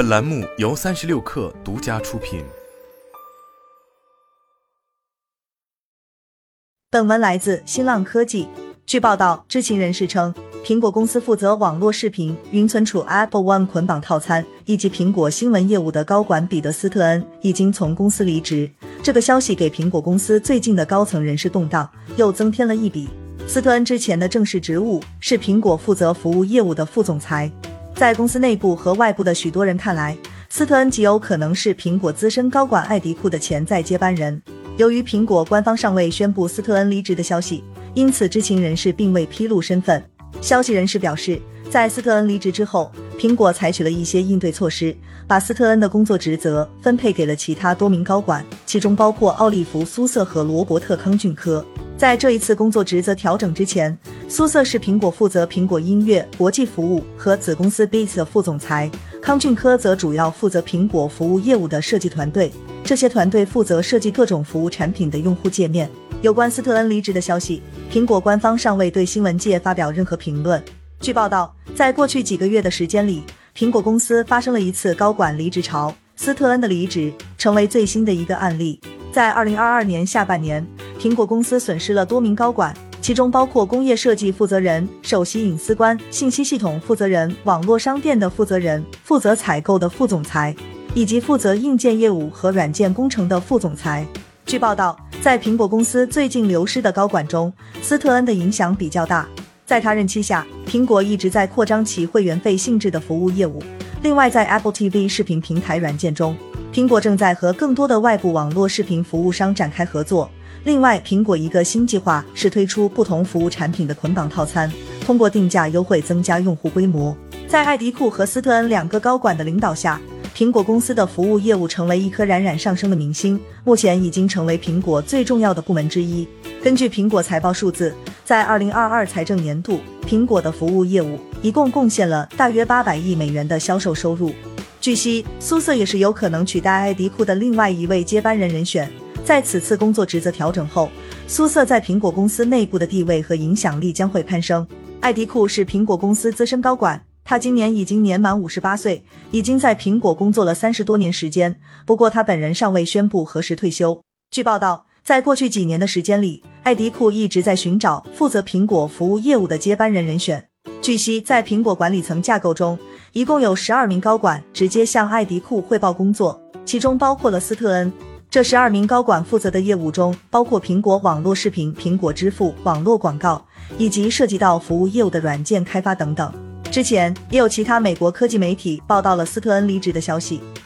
本栏目由三十六氪独家出品。本文来自新浪科技。据报道，知情人士称，苹果公司负责网络视频、云存储 Apple One 捆绑套餐以及苹果新闻业务的高管彼得·斯特恩已经从公司离职。这个消息给苹果公司最近的高层人事动荡又增添了一笔。斯特恩之前的正式职务是苹果负责服务业务的副总裁。在公司内部和外部的许多人看来，斯特恩极有可能是苹果资深高管艾迪库的潜在接班人。由于苹果官方尚未宣布斯特恩离职的消息。因此，知情人士并未披露身份。消息人士表示，在斯特恩离职之后，苹果采取了一些应对措施，把斯特恩的工作职责分配给了其他多名高管，其中包括奥利弗·苏瑟和罗伯特·康俊科。在这一次工作职责调整之前，苏瑟是苹果负责苹果音乐国际服务和子公司 Beats 的副总裁，康俊科则主要负责苹果服务业务的设计团队。这些团队负责设计各种服务产品的用户界面。有关斯特恩离职的消息，苹果官方尚未对新闻界发表任何评论。据报道，在过去几个月的时间里，苹果公司发生了一次高管离职潮，斯特恩的离职成为最新的一个案例。在二零二二年下半年，苹果公司损失了多名高管，其中包括工业设计负责人、首席隐私官、信息系统负责人、网络商店的负责人、负责采购的副总裁，以及负责硬件业务和软件工程的副总裁。据报道。在苹果公司最近流失的高管中，斯特恩的影响比较大。在他任期下，苹果一直在扩张其会员费性质的服务业务。另外，在 Apple TV 视频平台软件中，苹果正在和更多的外部网络视频服务商展开合作。另外，苹果一个新计划是推出不同服务产品的捆绑套餐，通过定价优惠增加用户规模。在艾迪库和斯特恩两个高管的领导下。苹果公司的服务业务成为一颗冉冉上升的明星，目前已经成为苹果最重要的部门之一。根据苹果财报数字，在二零二二财政年度，苹果的服务业务一共贡献了大约八百亿美元的销售收入。据悉，苏瑟也是有可能取代艾迪库的另外一位接班人人选。在此次工作职责调整后，苏瑟在苹果公司内部的地位和影响力将会攀升。艾迪库是苹果公司资深高管。他今年已经年满五十八岁，已经在苹果工作了三十多年时间。不过他本人尚未宣布何时退休。据报道，在过去几年的时间里，艾迪库一直在寻找负责苹果服务业务的接班人人选。据悉，在苹果管理层架构中，一共有十二名高管直接向艾迪库汇报工作，其中包括了斯特恩。这十二名高管负责的业务中，包括苹果网络视频、苹果支付、网络广告，以及涉及到服务业务的软件开发等等。之前也有其他美国科技媒体报道了斯特恩离职的消息。